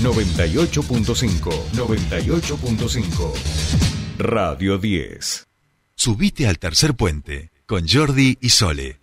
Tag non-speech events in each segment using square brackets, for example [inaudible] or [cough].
98.5. 98.5. Radio 10. Subite al tercer puente con Jordi y Sole.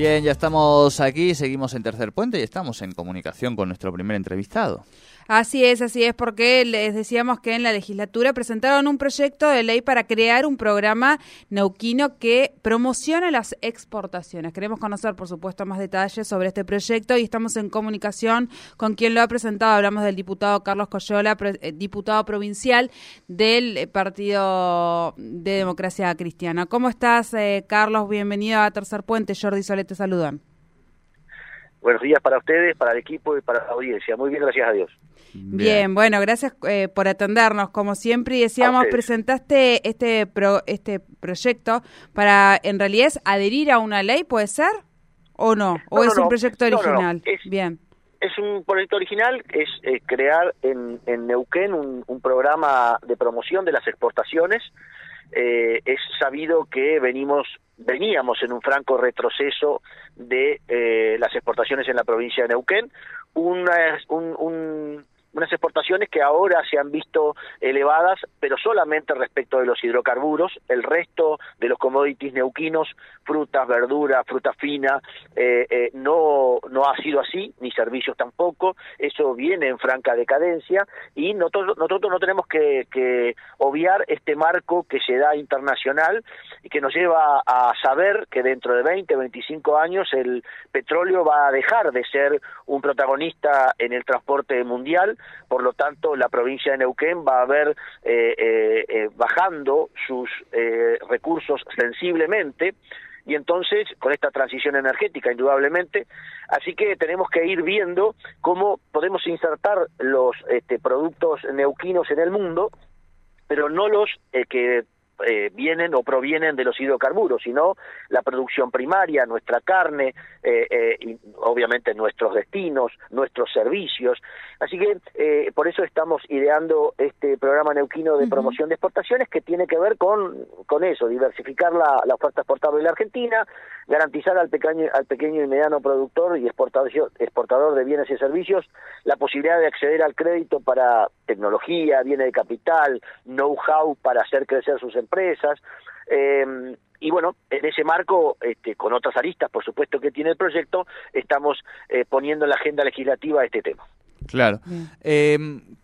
Bien, ya estamos aquí, seguimos en Tercer Puente y estamos en comunicación con nuestro primer entrevistado. Así es, así es, porque les decíamos que en la legislatura presentaron un proyecto de ley para crear un programa neuquino que promocione las exportaciones. Queremos conocer, por supuesto, más detalles sobre este proyecto y estamos en comunicación con quien lo ha presentado. Hablamos del diputado Carlos Coyola, eh, diputado provincial del eh, Partido de Democracia Cristiana. ¿Cómo estás, eh, Carlos? Bienvenido a Tercer Puente. Jordi Solet te saludan. Buenos días para ustedes, para el equipo y para la audiencia. Muy bien, gracias a Dios. Bien, bueno, gracias eh, por atendernos. Como siempre decíamos, presentaste este este proyecto para, en realidad, es adherir a una ley, ¿puede ser? ¿O no? ¿O es un proyecto original? Es, Bien. Es un proyecto original, es eh, crear en, en Neuquén un, un programa de promoción de las exportaciones eh, es sabido que venimos veníamos en un franco retroceso de eh, las exportaciones en la provincia de Neuquén, una, un, un, unas exportaciones que ahora se han visto elevadas, pero solamente respecto de los hidrocarburos, el resto de los commodities neuquinos, frutas, verduras, fruta fina, eh, eh, no, no ha sido así, ni servicios tampoco, eso viene en franca decadencia y nosotros, nosotros no tenemos que, que obviar este marco que se da internacional y que nos lleva a saber que dentro de 20, 25 años el petróleo va a dejar de ser un protagonista en el transporte mundial, por lo tanto la provincia de Neuquén va a ver eh, eh, eh, bajando sus recursos sensiblemente. Y entonces con esta transición energética indudablemente. Así que tenemos que ir viendo cómo podemos insertar los este, productos neuquinos en el mundo pero no los que eh, vienen o provienen de los hidrocarburos, sino la producción primaria, nuestra carne, eh, eh, y obviamente nuestros destinos, nuestros servicios. Así que por eso estamos ideando este programa neuquino de promoción de exportaciones que tiene que ver con, con eso, diversificar la, la oferta exportable de la Argentina, garantizar al pequeño, al pequeño y mediano productor y exportador de bienes y servicios la posibilidad de acceder al crédito para tecnología, bienes de capital, know-how para hacer crecer sus empresas. Eh, y bueno, en ese marco, este, con otras aristas, por supuesto, que tiene el proyecto, estamos eh, poniendo en la agenda legislativa este tema. Claro. Eh,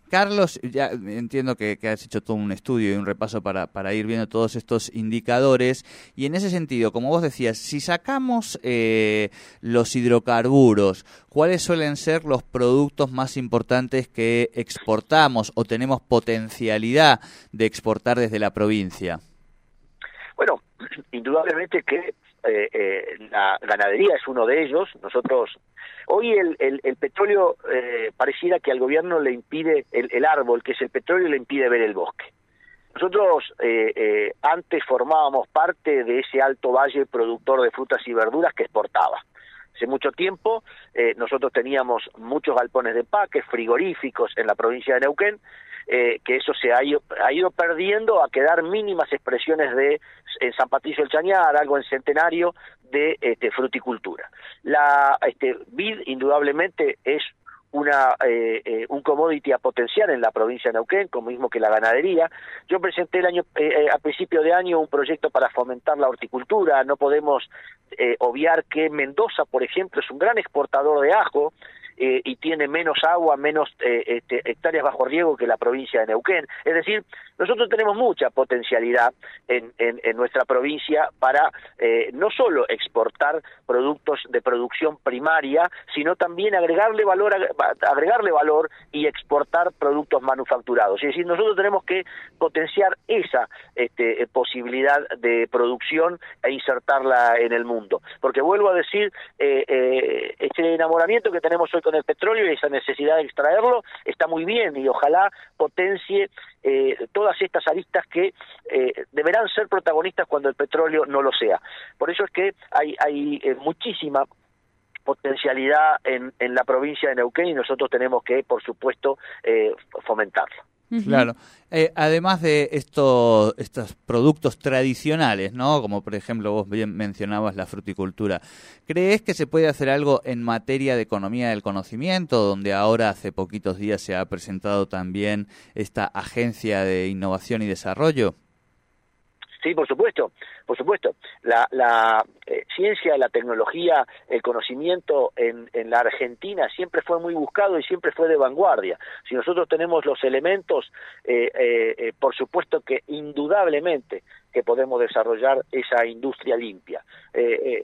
Carlos, ya entiendo que, has hecho todo un estudio y un repaso para, para, ir viendo todos estos indicadores. Y en ese sentido, como vos decías, si sacamos eh, los hidrocarburos, ¿cuáles suelen ser los productos más importantes que exportamos o tenemos potencialidad de exportar desde la provincia? Bueno, [clears throat] indudablemente que eh, eh, la ganadería es uno de ellos. Nosotros Hoy el, el, petróleo eh, pareciera que al gobierno le impide, el, árbol que es el petróleo le impide ver el bosque. Nosotros eh, eh, antes formábamos parte de ese alto valle productor de frutas y verduras que exportaba. Hace mucho tiempo nosotros teníamos muchos galpones de paques, frigoríficos en la provincia de Neuquén, que eso se ha ido, ha ido, perdiendo a quedar mínimas expresiones de en San Patricio del Chañar, algo en Centenario, de este, fruticultura. La este, vid indudablemente es una eh, eh, un commodity a potenciar en la provincia de Neuquén, como mismo que la ganadería. Yo presenté el año eh, a principio de año un proyecto para fomentar la horticultura. No podemos obviar que Mendoza, por ejemplo, es un gran exportador de ajo eh, y tiene menos agua, menos eh, este, hectáreas bajo riego que la provincia de Neuquén. Es decir, nosotros tenemos mucha potencialidad en, en, nuestra provincia para eh, no solo exportar productos de producción primaria, sino también agregarle valor, agregarle valor y exportar productos manufacturados. Es decir, nosotros tenemos que potenciar esa este, posibilidad de producción e insertarla en el mundo. Porque vuelvo a decir, este enamoramiento que tenemos hoy con el petróleo y esa necesidad de extraerlo está muy bien y ojalá potencie eh, todas estas aristas que eh, deberán ser protagonistas cuando el petróleo no lo sea. Por eso es que hay, hay eh, muchísima potencialidad en, en la provincia de Neuquén y nosotros tenemos que, por supuesto, Claro. Eh, además de estos, estos productos tradicionales, ¿no? Como por ejemplo vos bien mencionabas la fruticultura, ¿crees que se puede hacer algo en materia de economía del conocimiento, donde ahora hace poquitos días se ha presentado también esta agencia de innovación y desarrollo? Sí, por supuesto, por supuesto. La, la eh, ciencia, la tecnología, el conocimiento en, la Argentina siempre fue muy buscado y siempre fue de vanguardia. Si nosotros tenemos los elementos, eh, eh, por supuesto que indudablemente que podemos desarrollar esa industria limpia,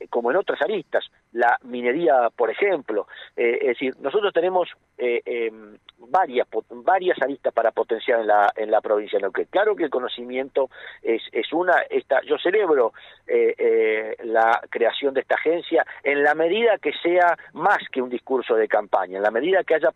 como en otras aristas, la minería, por ejemplo. es decir, nosotros tenemos em, varias varias aristas para potenciar en la en la provincia de Neuquén. Claro que el conocimiento es es una esta yo celebro eh, eh, la creación de esta agencia en la medida que sea más que un discurso de campaña, en la medida que haya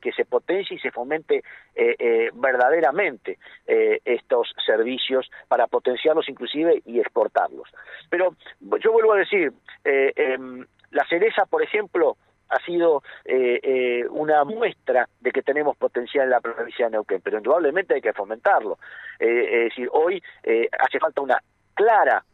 que se potencie y se fomente eh, eh verdaderamente eh, estos servicios para potenciarlos inclusive y exportarlos. Pero yo vuelvo a decir, em, la cereza, por ejemplo, ha sido eh, eh, una muestra de que tenemos potencial en la provincia de Neuquén, pero indudablemente hay que fomentarlo. Eh, es decir, hoy eh, hace falta una clara,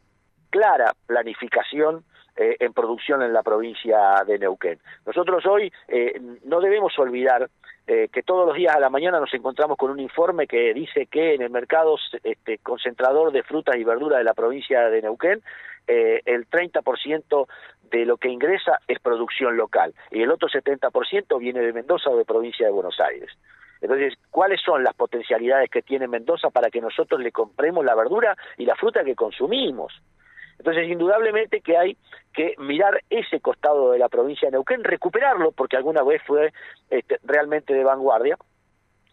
clara planificación eh, en producción en la provincia de Neuquén. Nosotros hoy eh, no debemos olvidar eh, que todos los días a la mañana nos encontramos con un informe que dice que en el mercado este, concentrador de frutas y verduras de la provincia de Neuquén eh, el 30% de lo que ingresa es producción local y el otro 70% viene de Mendoza o de provincia de Buenos Aires. Entonces, ¿cuáles son las potencialidades que tiene Mendoza para que nosotros le compremos la verdura y la fruta que consumimos? Entonces, indudablemente que hay que mirar ese costado de la provincia de Neuquén, recuperarlo, porque alguna vez fue este, realmente de vanguardia,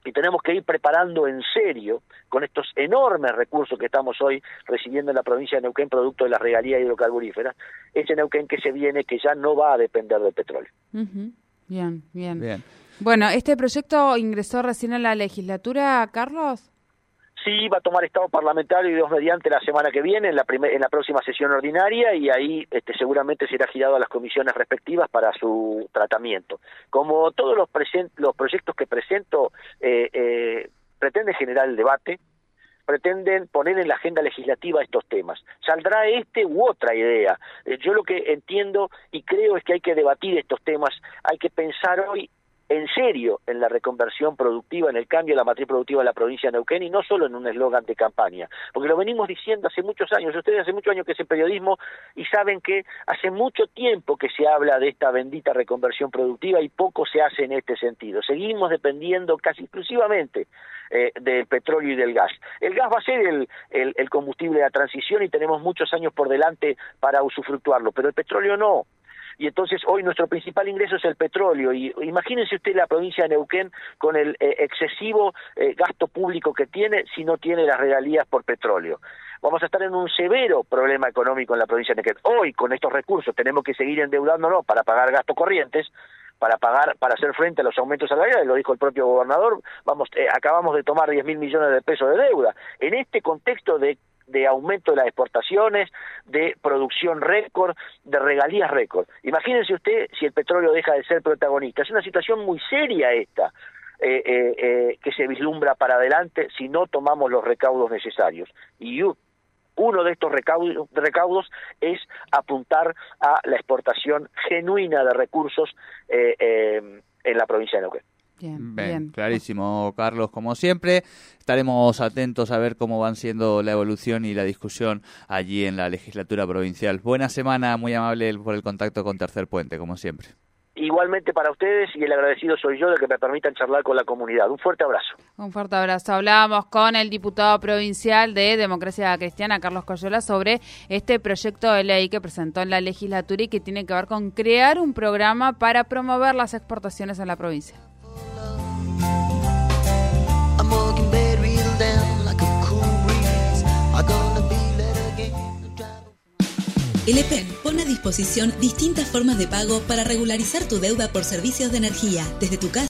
y tenemos que ir preparando en serio con estos enormes recursos que estamos hoy recibiendo en la provincia de Neuquén producto de las regalías hidrocarburíferas, ese Neuquén que se viene que ya no va a depender del petróleo. Bien, bien. Bien. Bueno, ¿este proyecto ingresó recién a la legislatura, Carlos? Sí, va a tomar estado parlamentario y dos mediante la semana que viene, en la, en la próxima sesión ordinaria, y ahí este, seguramente será girado a las comisiones respectivas para su tratamiento. Como todos los, los proyectos que presento, eh, eh, pretende generar el debate, pretenden poner en la agenda legislativa estos temas. Saldrá este u otra idea. Eh, yo lo que entiendo y creo es que hay que debatir estos temas, hay que pensar hoy en serio en la reconversión productiva, en el cambio de la matriz productiva de la provincia de Neuquén y no solo en un eslogan de campaña, porque lo venimos diciendo hace muchos años, ustedes hace muchos años que hacen periodismo y saben que hace mucho tiempo que se habla de esta bendita reconversión productiva y poco se hace en este sentido. Seguimos dependiendo casi exclusivamente eh, del petróleo y del gas. El gas va a ser el, combustible de la transición y tenemos muchos años por delante para usufructuarlo, pero el petróleo no y entonces hoy nuestro principal ingreso es el petróleo y imagínense usted la provincia de Neuquén con el eh, excesivo eh, gasto público que tiene si no tiene las regalías por petróleo. Vamos a estar en un severo problema económico en la provincia de Neuquén. Hoy con estos recursos tenemos que seguir endeudándonos para pagar gastos corrientes, para pagar, para hacer frente a los aumentos salariales, lo dijo el propio gobernador, vamos, eh, acabamos de tomar 10 mil millones de pesos de deuda. En este contexto de de aumento de las exportaciones, de producción récord, de regalías récord. Imagínense usted si el petróleo deja de ser protagonista. Es una situación muy seria esta. Eh, eh, eh, que se vislumbra para adelante si no tomamos los recaudos necesarios. Y uno de estos recaudos, es apuntar a la exportación genuina de recursos en la provincia de Neuquén. Bien, clarísimo, Carlos, como siempre. Estaremos atentos a ver cómo van siendo la evolución y la discusión allí en la legislatura provincial. Buena semana, muy amable por el contacto con Tercer Puente, como siempre. Igualmente para ustedes y el agradecido soy yo de que me permitan charlar con la comunidad. Un fuerte abrazo. Un fuerte abrazo. Hablábamos con el diputado provincial de Democracia Cristiana, Carlos Coyola, sobre este proyecto de ley que presentó en la legislatura y que tiene que ver con crear un programa para promover las exportaciones en la provincia. El EPEN pone a disposición distintas formas de pago para regularizar tu deuda por servicios de energía desde tu casa